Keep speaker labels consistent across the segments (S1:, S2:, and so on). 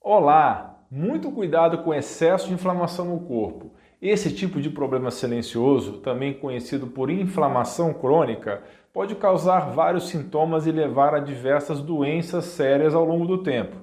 S1: Olá! Muito cuidado com excesso de inflamação no corpo. Esse tipo de problema silencioso, também conhecido por inflamação crônica, pode causar vários sintomas e levar a diversas doenças sérias ao longo do tempo.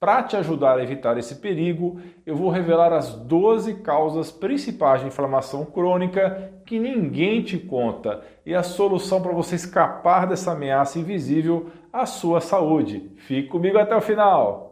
S1: Para te ajudar a evitar esse perigo, eu vou revelar as 12 causas principais de inflamação crônica que ninguém te conta e a solução para você escapar dessa ameaça invisível à sua saúde. Fique comigo até o final!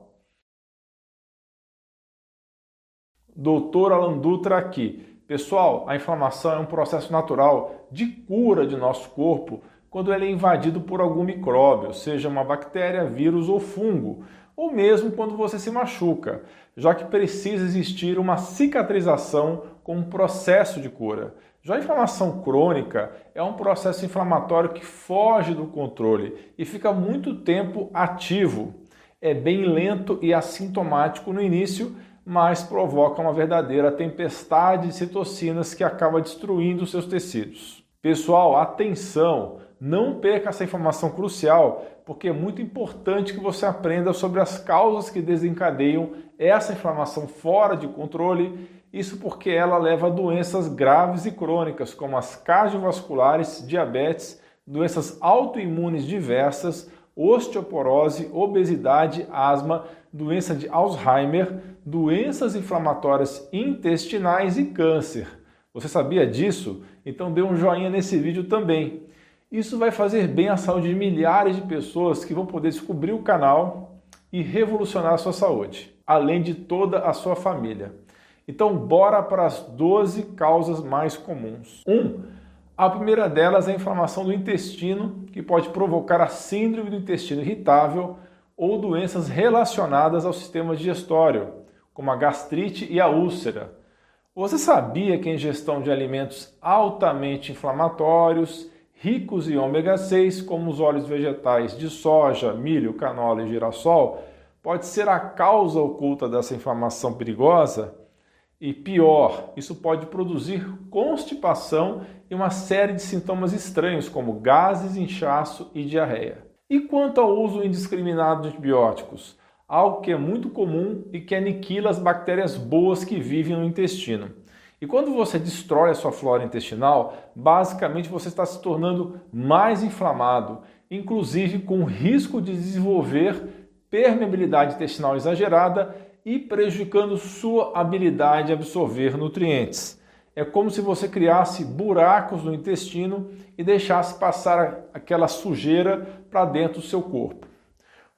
S1: Doutor Alan Dutra aqui. Pessoal, a inflamação é um processo natural de cura de nosso corpo quando ele é invadido por algum micróbio, seja uma bactéria, vírus ou fungo, ou mesmo quando você se machuca, já que precisa existir uma cicatrização como processo de cura. Já a inflamação crônica é um processo inflamatório que foge do controle e fica muito tempo ativo. É bem lento e assintomático no início mas provoca uma verdadeira tempestade de citocinas que acaba destruindo seus tecidos. Pessoal, atenção! Não perca essa informação crucial, porque é muito importante que você aprenda sobre as causas que desencadeiam essa inflamação fora de controle. Isso porque ela leva a doenças graves e crônicas, como as cardiovasculares, diabetes, doenças autoimunes diversas, osteoporose, obesidade, asma, doença de Alzheimer, doenças inflamatórias intestinais e câncer. Você sabia disso? Então dê um joinha nesse vídeo também. Isso vai fazer bem à saúde de milhares de pessoas que vão poder descobrir o canal e revolucionar a sua saúde, além de toda a sua família. Então, bora para as 12 causas mais comuns. 1. Um, a primeira delas é a inflamação do intestino, que pode provocar a síndrome do intestino irritável ou doenças relacionadas ao sistema digestório, como a gastrite e a úlcera. Você sabia que a ingestão de alimentos altamente inflamatórios, ricos em ômega 6, como os óleos vegetais de soja, milho, canola e girassol, pode ser a causa oculta dessa inflamação perigosa? E pior, isso pode produzir constipação e uma série de sintomas estranhos, como gases, inchaço e diarreia. E quanto ao uso indiscriminado de antibióticos? Algo que é muito comum e que aniquila as bactérias boas que vivem no intestino. E quando você destrói a sua flora intestinal, basicamente você está se tornando mais inflamado, inclusive com risco de desenvolver permeabilidade intestinal exagerada e prejudicando sua habilidade de absorver nutrientes. É como se você criasse buracos no intestino e deixasse passar aquela sujeira para dentro do seu corpo.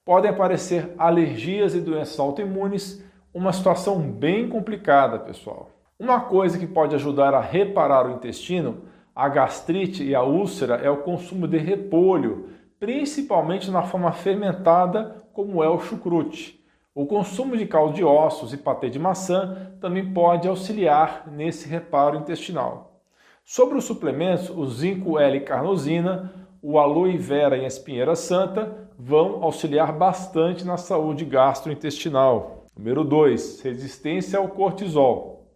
S1: Podem aparecer alergias e doenças autoimunes, uma situação bem complicada, pessoal. Uma coisa que pode ajudar a reparar o intestino, a gastrite e a úlcera é o consumo de repolho, principalmente na forma fermentada, como é o chucrute. O consumo de caldo de ossos e patê de maçã também pode auxiliar nesse reparo intestinal. Sobre os suplementos, o zinco L-carnosina, o aloe vera e a espinheira santa vão auxiliar bastante na saúde gastrointestinal. Número 2, resistência ao cortisol.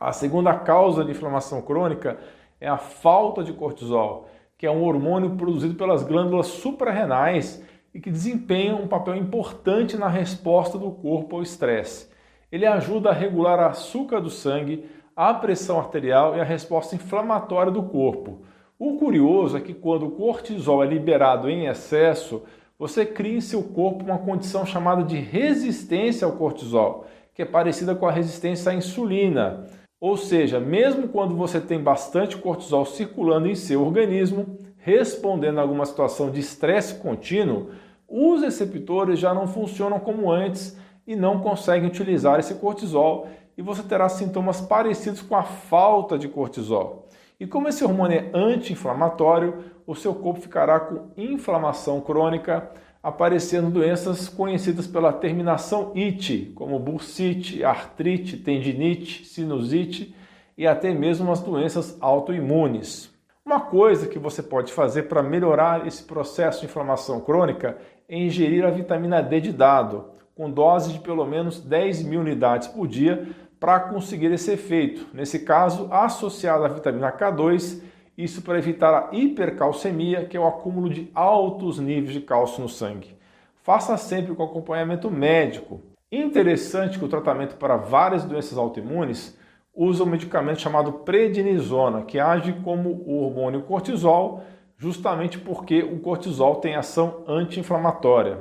S1: A segunda causa de inflamação crônica é a falta de cortisol, que é um hormônio produzido pelas glândulas suprarrenais e que desempenha um papel importante na resposta do corpo ao estresse. Ele ajuda a regular o açúcar do sangue, a pressão arterial e a resposta inflamatória do corpo. O curioso é que quando o cortisol é liberado em excesso, você cria em seu corpo uma condição chamada de resistência ao cortisol, que é parecida com a resistência à insulina. Ou seja, mesmo quando você tem bastante cortisol circulando em seu organismo, respondendo a alguma situação de estresse contínuo, os receptores já não funcionam como antes e não conseguem utilizar esse cortisol e você terá sintomas parecidos com a falta de cortisol. E como esse hormônio é anti-inflamatório, o seu corpo ficará com inflamação crônica, aparecendo doenças conhecidas pela terminação IT, como bursite, artrite, tendinite, sinusite e até mesmo as doenças autoimunes. Uma coisa que você pode fazer para melhorar esse processo de inflamação crônica é ingerir a vitamina D de dado, com dose de pelo menos 10 mil unidades por dia para conseguir esse efeito. Nesse caso, associado à vitamina K2, isso para evitar a hipercalcemia, que é o acúmulo de altos níveis de cálcio no sangue. Faça sempre com acompanhamento médico. Interessante que o tratamento para várias doenças autoimunes usa um medicamento chamado prednisona, que age como o hormônio cortisol, justamente porque o cortisol tem ação anti-inflamatória.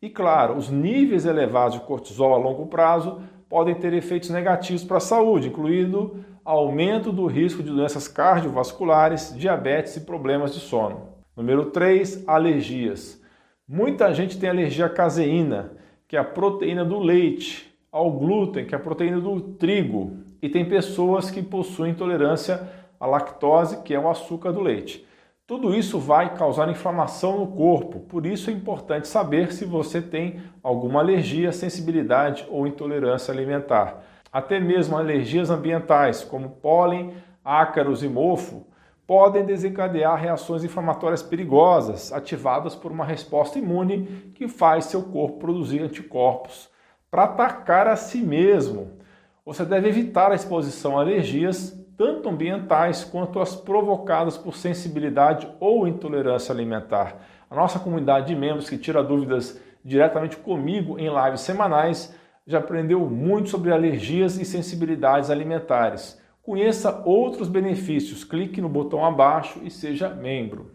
S1: E claro, os níveis elevados de cortisol a longo prazo podem ter efeitos negativos para a saúde, incluindo aumento do risco de doenças cardiovasculares, diabetes e problemas de sono. Número 3, alergias. Muita gente tem alergia à caseína, que é a proteína do leite, ao glúten, que é a proteína do trigo, e tem pessoas que possuem intolerância à lactose, que é o açúcar do leite. Tudo isso vai causar inflamação no corpo, por isso é importante saber se você tem alguma alergia, sensibilidade ou intolerância alimentar. Até mesmo alergias ambientais, como pólen, ácaros e mofo, podem desencadear reações inflamatórias perigosas, ativadas por uma resposta imune que faz seu corpo produzir anticorpos para atacar a si mesmo. Você deve evitar a exposição a alergias, tanto ambientais quanto as provocadas por sensibilidade ou intolerância alimentar. A nossa comunidade de membros que tira dúvidas diretamente comigo em lives semanais já aprendeu muito sobre alergias e sensibilidades alimentares. Conheça outros benefícios, clique no botão abaixo e seja membro.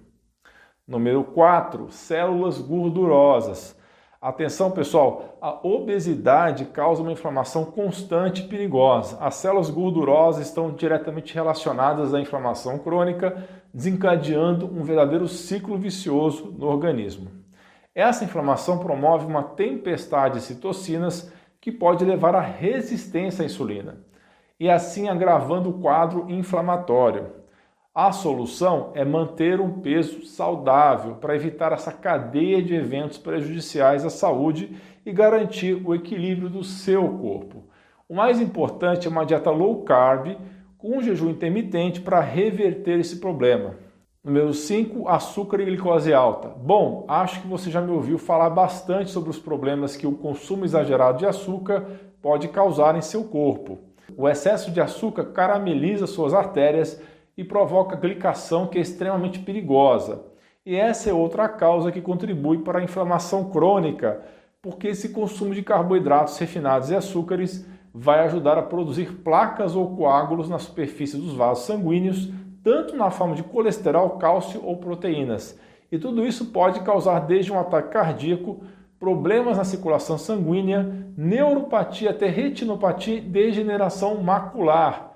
S1: Número 4, células gordurosas. Atenção, pessoal, a obesidade causa uma inflamação constante e perigosa. As células gordurosas estão diretamente relacionadas à inflamação crônica, desencadeando um verdadeiro ciclo vicioso no organismo. Essa inflamação promove uma tempestade de citocinas que pode levar à resistência à insulina e assim agravando o quadro inflamatório. A solução é manter um peso saudável para evitar essa cadeia de eventos prejudiciais à saúde e garantir o equilíbrio do seu corpo. O mais importante é uma dieta low carb com um jejum intermitente para reverter esse problema. Número 5, açúcar e glicose alta. Bom, acho que você já me ouviu falar bastante sobre os problemas que o consumo exagerado de açúcar pode causar em seu corpo. O excesso de açúcar carameliza suas artérias e provoca glicação que é extremamente perigosa. E essa é outra causa que contribui para a inflamação crônica, porque esse consumo de carboidratos refinados e açúcares vai ajudar a produzir placas ou coágulos na superfície dos vasos sanguíneos, tanto na forma de colesterol, cálcio ou proteínas. E tudo isso pode causar desde um ataque cardíaco problemas na circulação sanguínea, neuropatia até retinopatia e degeneração macular,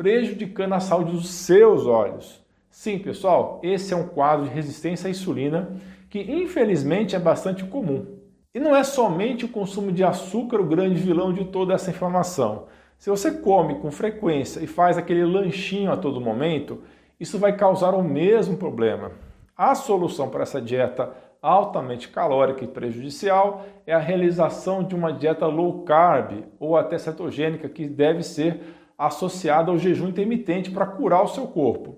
S1: prejudicando a saúde dos seus olhos. Sim, pessoal, esse é um quadro de resistência à insulina que infelizmente é bastante comum. E não é somente o consumo de açúcar o grande vilão de toda essa inflamação. Se você come com frequência e faz aquele lanchinho a todo momento, isso vai causar o mesmo problema. A solução para essa dieta altamente calórica e prejudicial é a realização de uma dieta low carb ou até cetogênica que deve ser associada ao jejum intermitente para curar o seu corpo.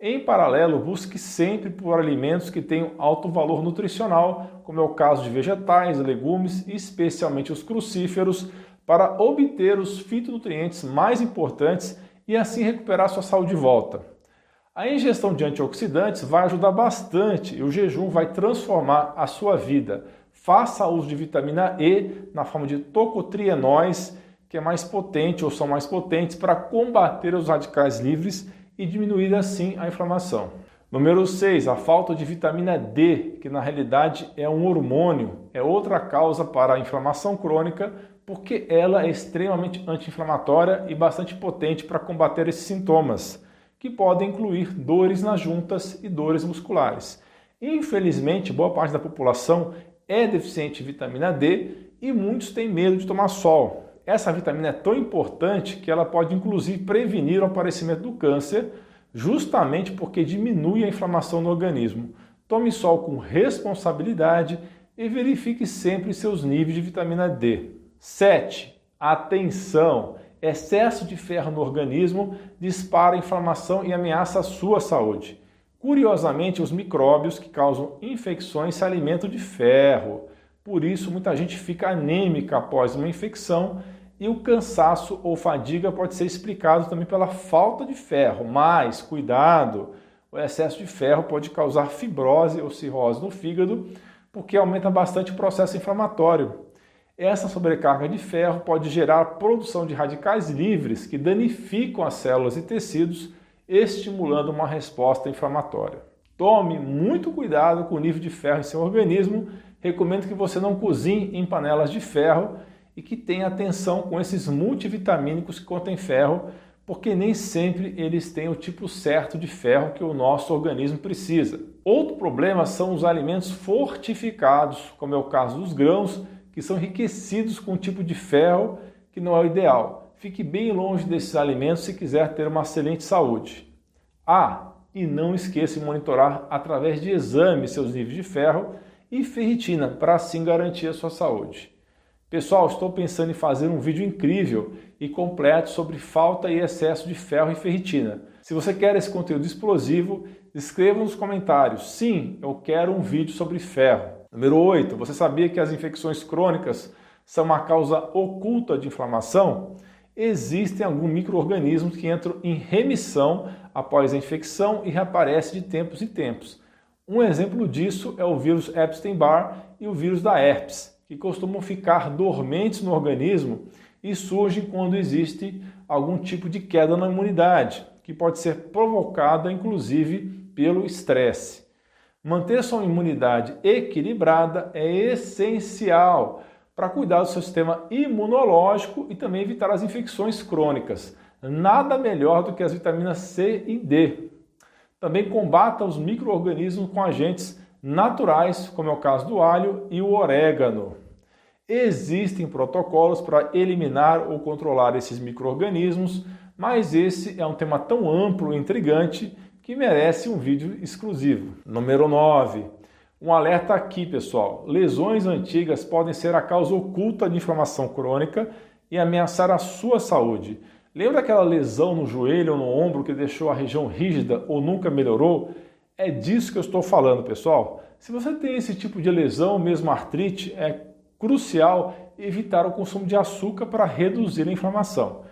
S1: Em paralelo, busque sempre por alimentos que tenham alto valor nutricional, como é o caso de vegetais, legumes, especialmente os crucíferos, para obter os fitonutrientes mais importantes e assim recuperar sua saúde de volta. A ingestão de antioxidantes vai ajudar bastante e o jejum vai transformar a sua vida. Faça uso de vitamina E na forma de tocotrienóis, que é mais potente ou são mais potentes para combater os radicais livres e diminuir assim a inflamação. Número 6, a falta de vitamina D, que na realidade é um hormônio, é outra causa para a inflamação crônica, porque ela é extremamente anti-inflamatória e bastante potente para combater esses sintomas que podem incluir dores nas juntas e dores musculares. Infelizmente, boa parte da população é deficiente de vitamina D e muitos têm medo de tomar sol. Essa vitamina é tão importante que ela pode inclusive prevenir o aparecimento do câncer, justamente porque diminui a inflamação no organismo. Tome sol com responsabilidade e verifique sempre seus níveis de vitamina D. 7. Atenção! excesso de ferro no organismo dispara inflamação e ameaça a sua saúde. Curiosamente, os micróbios que causam infecções se alimentam de ferro. Por isso, muita gente fica anêmica após uma infecção e o cansaço ou fadiga pode ser explicado também pela falta de ferro. Mas, cuidado, o excesso de ferro pode causar fibrose ou cirrose no fígado, porque aumenta bastante o processo inflamatório. Essa sobrecarga de ferro pode gerar produção de radicais livres que danificam as células e tecidos, estimulando uma resposta inflamatória. Tome muito cuidado com o nível de ferro em seu organismo. Recomendo que você não cozinhe em panelas de ferro e que tenha atenção com esses multivitamínicos que contêm ferro, porque nem sempre eles têm o tipo certo de ferro que o nosso organismo precisa. Outro problema são os alimentos fortificados, como é o caso dos grãos que são enriquecidos com um tipo de ferro que não é o ideal. Fique bem longe desses alimentos se quiser ter uma excelente saúde. Ah, e não esqueça de monitorar através de exames seus níveis de ferro e ferritina para assim garantir a sua saúde. Pessoal, estou pensando em fazer um vídeo incrível e completo sobre falta e excesso de ferro e ferritina. Se você quer esse conteúdo explosivo, escreva nos comentários. Sim, eu quero um vídeo sobre ferro. Número 8. Você sabia que as infecções crônicas são uma causa oculta de inflamação? Existem alguns micro-organismos que entram em remissão após a infecção e reaparecem de tempos em tempos. Um exemplo disso é o vírus Epstein-Barr e o vírus da herpes, que costumam ficar dormentes no organismo e surgem quando existe algum tipo de queda na imunidade, que pode ser provocada inclusive pelo estresse. Manter sua imunidade equilibrada é essencial para cuidar do seu sistema imunológico e também evitar as infecções crônicas. Nada melhor do que as vitaminas C e D. Também combata os micro-organismos com agentes naturais, como é o caso do alho e o orégano. Existem protocolos para eliminar ou controlar esses micro-organismos, mas esse é um tema tão amplo e intrigante que merece um vídeo exclusivo. Número 9. Um alerta aqui, pessoal. Lesões antigas podem ser a causa oculta de inflamação crônica e ameaçar a sua saúde. Lembra aquela lesão no joelho ou no ombro que deixou a região rígida ou nunca melhorou? É disso que eu estou falando, pessoal. Se você tem esse tipo de lesão, mesmo artrite, é crucial evitar o consumo de açúcar para reduzir a inflamação.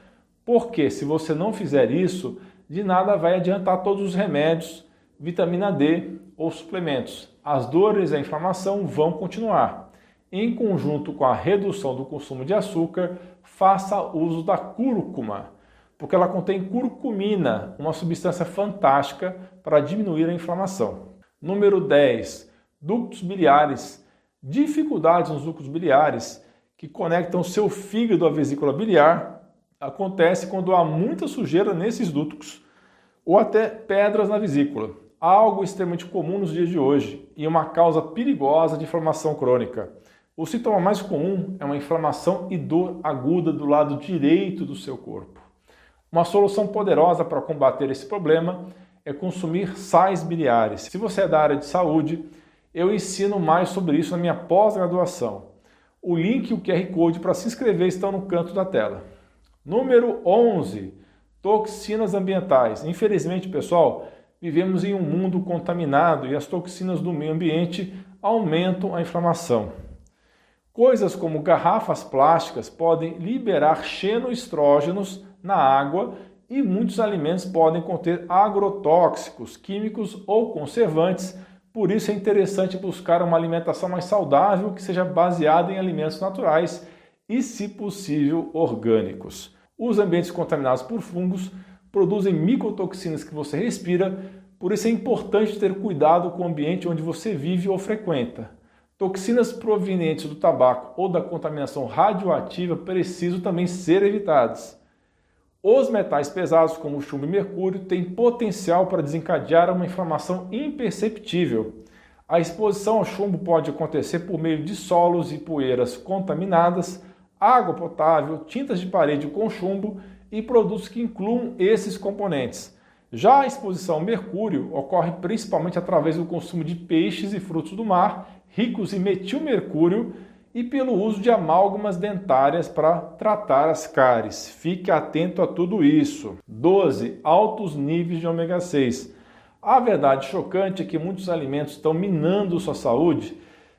S1: Porque se você não fizer isso, de nada vai adiantar todos os remédios, vitamina D ou suplementos. As dores e a inflamação vão continuar. Em conjunto com a redução do consumo de açúcar, faça uso da cúrcuma, porque ela contém curcumina, uma substância fantástica para diminuir a inflamação. Número 10. Ductos biliares. Dificuldades nos ductos biliares que conectam seu fígado à vesícula biliar acontece quando há muita sujeira nesses ductos ou até pedras na vesícula, algo extremamente comum nos dias de hoje e uma causa perigosa de inflamação crônica. O sintoma mais comum é uma inflamação e dor aguda do lado direito do seu corpo. Uma solução poderosa para combater esse problema é consumir sais biliares. Se você é da área de saúde, eu ensino mais sobre isso na minha pós-graduação. O link e o QR Code para se inscrever estão no canto da tela. Número 11. Toxinas ambientais. Infelizmente, pessoal, vivemos em um mundo contaminado e as toxinas do meio ambiente aumentam a inflamação. Coisas como garrafas plásticas podem liberar xenoestrógenos na água e muitos alimentos podem conter agrotóxicos, químicos ou conservantes. Por isso é interessante buscar uma alimentação mais saudável que seja baseada em alimentos naturais e, se possível, orgânicos. Os ambientes contaminados por fungos produzem micotoxinas que você respira, por isso é importante ter cuidado com o ambiente onde você vive ou frequenta. Toxinas provenientes do tabaco ou da contaminação radioativa precisam também ser evitadas. Os metais pesados, como chumbo e mercúrio, têm potencial para desencadear uma inflamação imperceptível. A exposição ao chumbo pode acontecer por meio de solos e poeiras contaminadas, água potável, tintas de parede com chumbo e produtos que incluam esses componentes. Já a exposição ao mercúrio ocorre principalmente através do consumo de peixes e frutos do mar ricos em metilmercúrio e pelo uso de amálgamas dentárias para tratar as cáries. Fique atento a tudo isso. 12. Altos níveis de ômega 6. A verdade chocante é que muitos alimentos estão minando sua saúde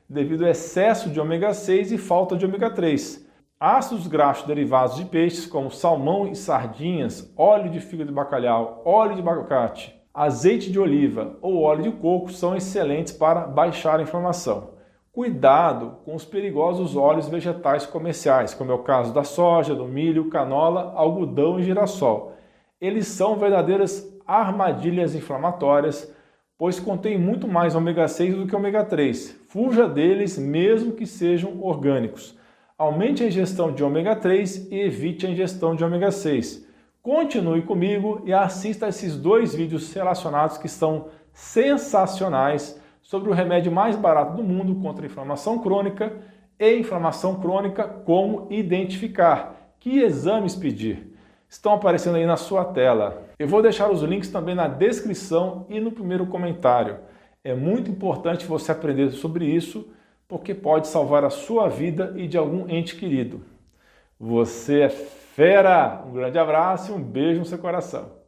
S1: devido ao excesso de ômega 6 e falta de ômega 3. Ácidos graxos derivados de peixes, como salmão e sardinhas, óleo de fígado de bacalhau, óleo de abacate, azeite de oliva ou óleo de coco são excelentes para baixar a inflamação. Cuidado com os perigosos óleos vegetais comerciais, como é o caso da soja, do milho, canola, algodão e girassol. Eles são verdadeiras armadilhas inflamatórias, pois contêm muito mais ômega 6 do que ômega 3. Fuja deles, mesmo que sejam orgânicos. Aumente a ingestão de ômega 3 e evite a ingestão de ômega 6. Continue comigo e assista esses dois vídeos relacionados que são sensacionais sobre o remédio mais barato do mundo contra a inflamação crônica e inflamação crônica, como identificar, que exames pedir. Estão aparecendo aí na sua tela. Eu vou deixar os links também na descrição e no primeiro comentário. É muito importante você aprender sobre isso, porque pode salvar a sua vida e de algum ente querido. Você é fera! Um grande abraço e um beijo no seu coração.